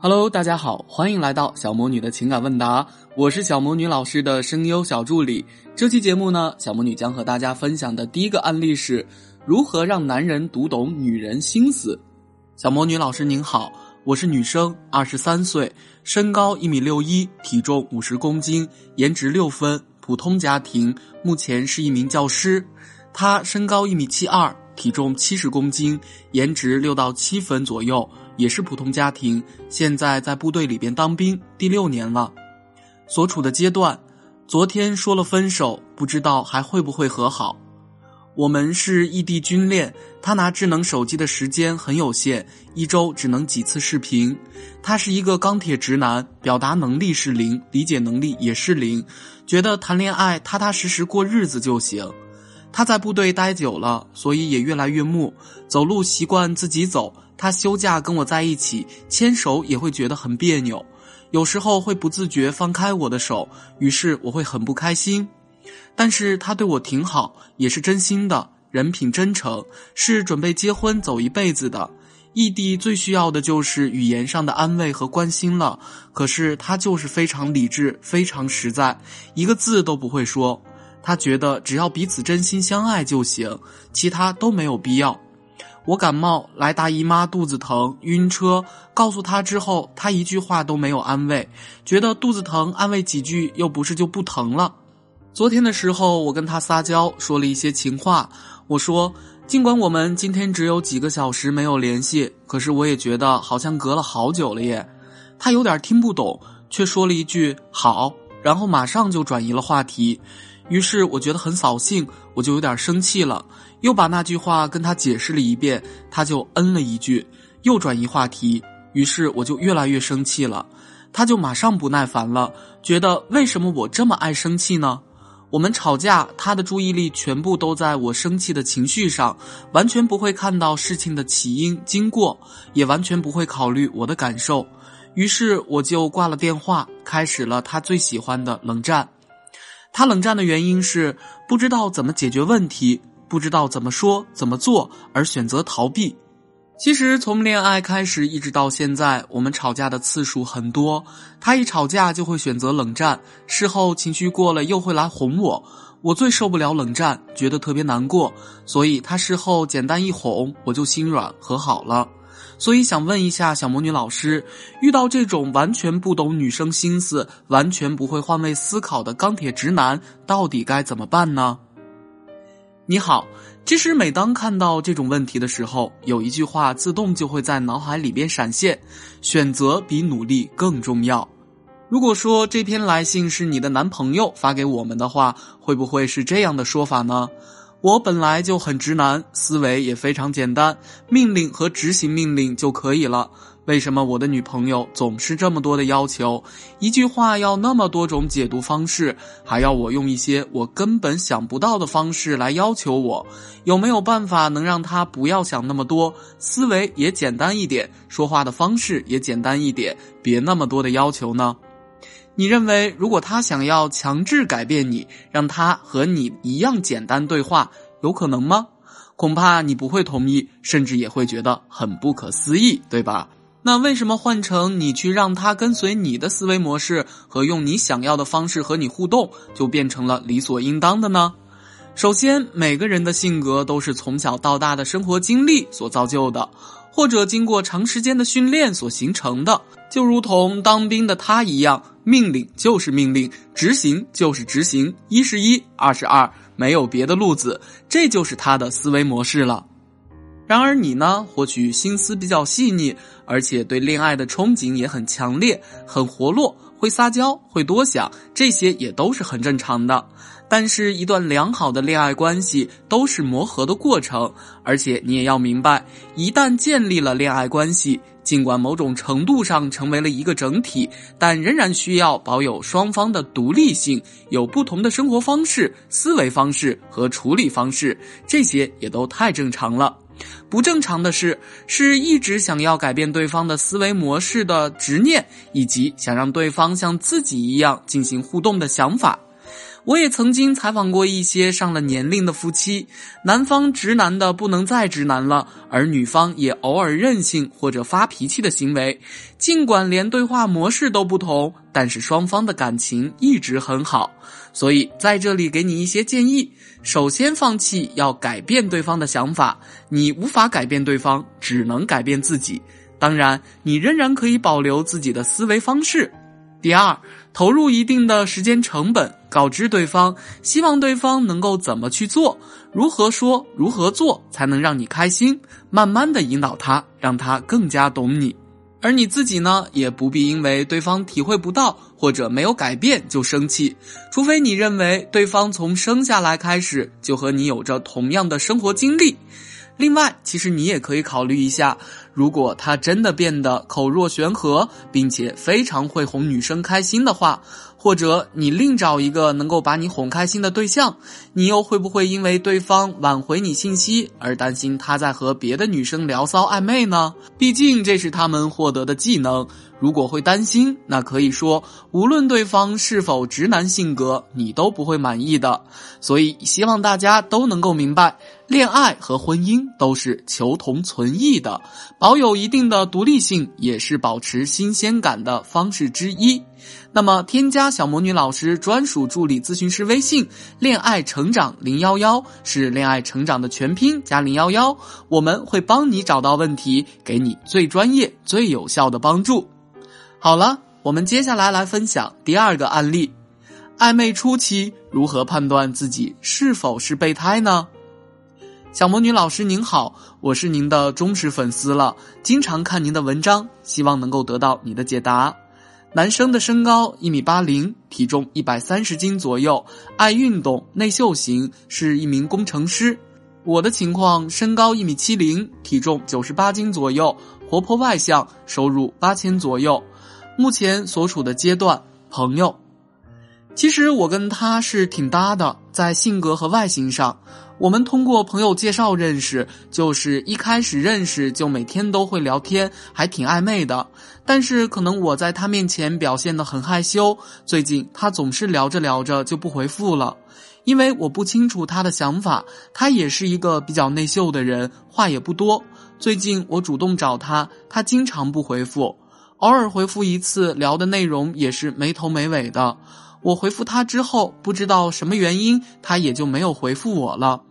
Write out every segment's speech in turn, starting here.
Hello，大家好，欢迎来到小魔女的情感问答，我是小魔女老师的声优小助理。这期节目呢，小魔女将和大家分享的第一个案例是如何让男人读懂女人心思。小魔女老师您好，我是女生，二十三岁，身高一米六一，体重五十公斤，颜值六分，普通家庭，目前是一名教师。他身高一米七二，体重七十公斤，颜值六到七分左右。也是普通家庭，现在在部队里边当兵第六年了。所处的阶段，昨天说了分手，不知道还会不会和好。我们是异地军恋，他拿智能手机的时间很有限，一周只能几次视频。他是一个钢铁直男，表达能力是零，理解能力也是零，觉得谈恋爱踏踏实实过日子就行。他在部队待久了，所以也越来越木，走路习惯自己走。他休假跟我在一起，牵手也会觉得很别扭，有时候会不自觉放开我的手，于是我会很不开心。但是他对我挺好，也是真心的，人品真诚，是准备结婚走一辈子的。异地最需要的就是语言上的安慰和关心了，可是他就是非常理智，非常实在，一个字都不会说。他觉得只要彼此真心相爱就行，其他都没有必要。我感冒来大姨妈，肚子疼，晕车。告诉他之后，他一句话都没有安慰，觉得肚子疼，安慰几句又不是就不疼了。昨天的时候，我跟他撒娇，说了一些情话。我说，尽管我们今天只有几个小时没有联系，可是我也觉得好像隔了好久了耶。他有点听不懂，却说了一句好，然后马上就转移了话题。于是我觉得很扫兴，我就有点生气了，又把那句话跟他解释了一遍，他就嗯了一句，又转移话题。于是我就越来越生气了，他就马上不耐烦了，觉得为什么我这么爱生气呢？我们吵架，他的注意力全部都在我生气的情绪上，完全不会看到事情的起因经过，也完全不会考虑我的感受。于是我就挂了电话，开始了他最喜欢的冷战。他冷战的原因是不知道怎么解决问题，不知道怎么说怎么做，而选择逃避。其实从恋爱开始一直到现在，我们吵架的次数很多。他一吵架就会选择冷战，事后情绪过了又会来哄我。我最受不了冷战，觉得特别难过，所以他事后简单一哄，我就心软和好了。所以想问一下小魔女老师，遇到这种完全不懂女生心思、完全不会换位思考的钢铁直男，到底该怎么办呢？你好，其实每当看到这种问题的时候，有一句话自动就会在脑海里边闪现：选择比努力更重要。如果说这篇来信是你的男朋友发给我们的话，会不会是这样的说法呢？我本来就很直男，思维也非常简单，命令和执行命令就可以了。为什么我的女朋友总是这么多的要求？一句话要那么多种解读方式，还要我用一些我根本想不到的方式来要求我？有没有办法能让她不要想那么多，思维也简单一点，说话的方式也简单一点，别那么多的要求呢？你认为，如果他想要强制改变你，让他和你一样简单对话，有可能吗？恐怕你不会同意，甚至也会觉得很不可思议，对吧？那为什么换成你去让他跟随你的思维模式和用你想要的方式和你互动，就变成了理所应当的呢？首先，每个人的性格都是从小到大的生活经历所造就的。或者经过长时间的训练所形成的，就如同当兵的他一样，命令就是命令，执行就是执行，一是一，二是二，没有别的路子，这就是他的思维模式了。然而你呢？或许心思比较细腻，而且对恋爱的憧憬也很强烈，很活络，会撒娇，会多想，这些也都是很正常的。但是，一段良好的恋爱关系都是磨合的过程，而且你也要明白，一旦建立了恋爱关系，尽管某种程度上成为了一个整体，但仍然需要保有双方的独立性，有不同的生活方式、思维方式和处理方式，这些也都太正常了。不正常的是，是一直想要改变对方的思维模式的执念，以及想让对方像自己一样进行互动的想法。我也曾经采访过一些上了年龄的夫妻，男方直男的不能再直男了，而女方也偶尔任性或者发脾气的行为。尽管连对话模式都不同，但是双方的感情一直很好。所以在这里给你一些建议：首先，放弃要改变对方的想法，你无法改变对方，只能改变自己。当然，你仍然可以保留自己的思维方式。第二，投入一定的时间成本，告知对方，希望对方能够怎么去做，如何说，如何做才能让你开心，慢慢的引导他，让他更加懂你。而你自己呢，也不必因为对方体会不到或者没有改变就生气，除非你认为对方从生下来开始就和你有着同样的生活经历。另外，其实你也可以考虑一下，如果他真的变得口若悬河，并且非常会哄女生开心的话，或者你另找一个能够把你哄开心的对象，你又会不会因为对方挽回你信息而担心他在和别的女生聊骚暧昧呢？毕竟这是他们获得的技能。如果会担心，那可以说，无论对方是否直男性格，你都不会满意的。所以，希望大家都能够明白，恋爱和婚姻都是求同存异的，保有一定的独立性也是保持新鲜感的方式之一。那么，添加小魔女老师专属助理咨询师微信“恋爱成长零幺幺”，是恋爱成长的全拼加零幺幺，我们会帮你找到问题，给你最专业、最有效的帮助。好了，我们接下来来分享第二个案例：暧昧初期如何判断自己是否是备胎呢？小魔女老师您好，我是您的忠实粉丝了，经常看您的文章，希望能够得到你的解答。男生的身高一米八零，体重一百三十斤左右，爱运动，内秀型，是一名工程师。我的情况，身高一米七零，体重九十八斤左右，活泼外向，收入八千左右。目前所处的阶段，朋友，其实我跟他是挺搭的，在性格和外形上，我们通过朋友介绍认识，就是一开始认识就每天都会聊天，还挺暧昧的。但是可能我在他面前表现的很害羞，最近他总是聊着聊着就不回复了，因为我不清楚他的想法，他也是一个比较内秀的人，话也不多。最近我主动找他，他经常不回复。偶尔回复一次，聊的内容也是没头没尾的。我回复他之后，不知道什么原因，他也就没有回复我了。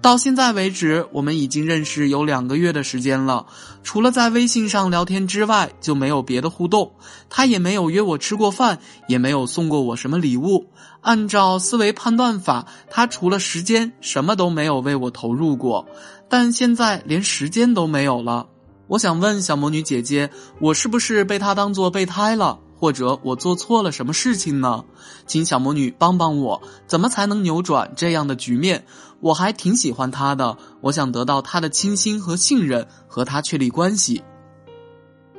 到现在为止，我们已经认识有两个月的时间了，除了在微信上聊天之外，就没有别的互动。他也没有约我吃过饭，也没有送过我什么礼物。按照思维判断法，他除了时间，什么都没有为我投入过。但现在连时间都没有了。我想问小魔女姐姐，我是不是被他当做备胎了，或者我做错了什么事情呢？请小魔女帮帮我，怎么才能扭转这样的局面？我还挺喜欢他的，我想得到他的倾心和信任，和他确立关系。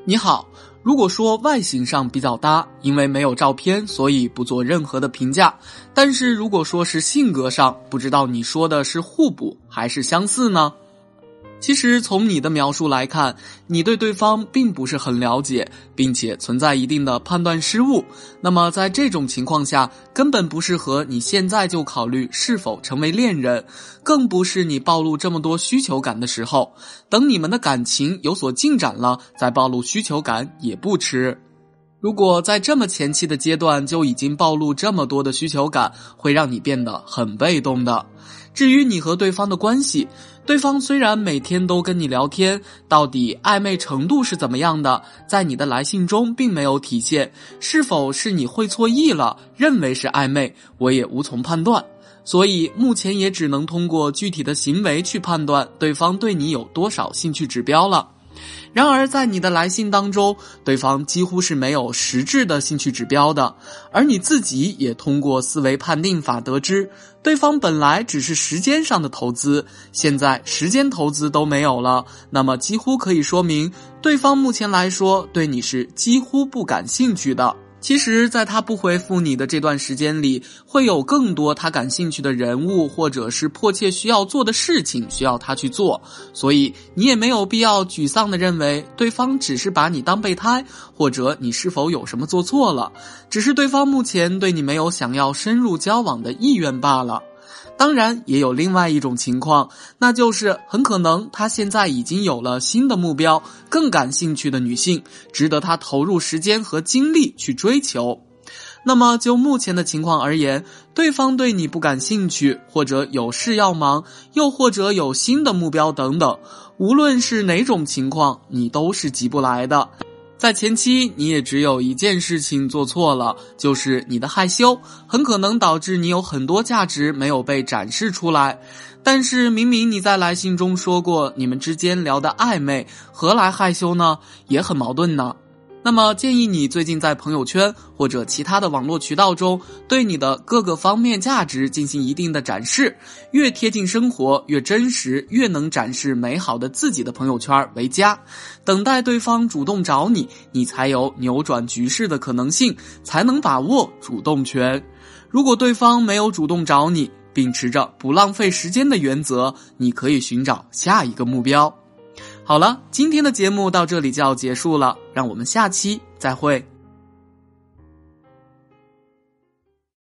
你好，如果说外形上比较搭，因为没有照片，所以不做任何的评价。但是如果说是性格上，不知道你说的是互补还是相似呢？其实从你的描述来看，你对对方并不是很了解，并且存在一定的判断失误。那么在这种情况下，根本不适合你现在就考虑是否成为恋人，更不是你暴露这么多需求感的时候。等你们的感情有所进展了，再暴露需求感也不迟。如果在这么前期的阶段就已经暴露这么多的需求感，会让你变得很被动的。至于你和对方的关系，对方虽然每天都跟你聊天，到底暧昧程度是怎么样的，在你的来信中并没有体现。是否是你会错意了，认为是暧昧，我也无从判断。所以目前也只能通过具体的行为去判断对方对你有多少兴趣指标了。然而，在你的来信当中，对方几乎是没有实质的兴趣指标的，而你自己也通过思维判定法得知，对方本来只是时间上的投资，现在时间投资都没有了，那么几乎可以说明，对方目前来说对你是几乎不感兴趣的。其实，在他不回复你的这段时间里，会有更多他感兴趣的人物，或者是迫切需要做的事情需要他去做。所以，你也没有必要沮丧的认为对方只是把你当备胎，或者你是否有什么做错了，只是对方目前对你没有想要深入交往的意愿罢了。当然，也有另外一种情况，那就是很可能他现在已经有了新的目标，更感兴趣的女性，值得他投入时间和精力去追求。那么，就目前的情况而言，对方对你不感兴趣，或者有事要忙，又或者有新的目标等等，无论是哪种情况，你都是急不来的。在前期，你也只有一件事情做错了，就是你的害羞，很可能导致你有很多价值没有被展示出来。但是，明明你在来信中说过你们之间聊的暧昧，何来害羞呢？也很矛盾呢。那么建议你最近在朋友圈或者其他的网络渠道中，对你的各个方面价值进行一定的展示，越贴近生活、越真实、越能展示美好的自己的朋友圈为佳。等待对方主动找你，你才有扭转局势的可能性，才能把握主动权。如果对方没有主动找你，秉持着不浪费时间的原则，你可以寻找下一个目标。好了，今天的节目到这里就要结束了，让我们下期再会。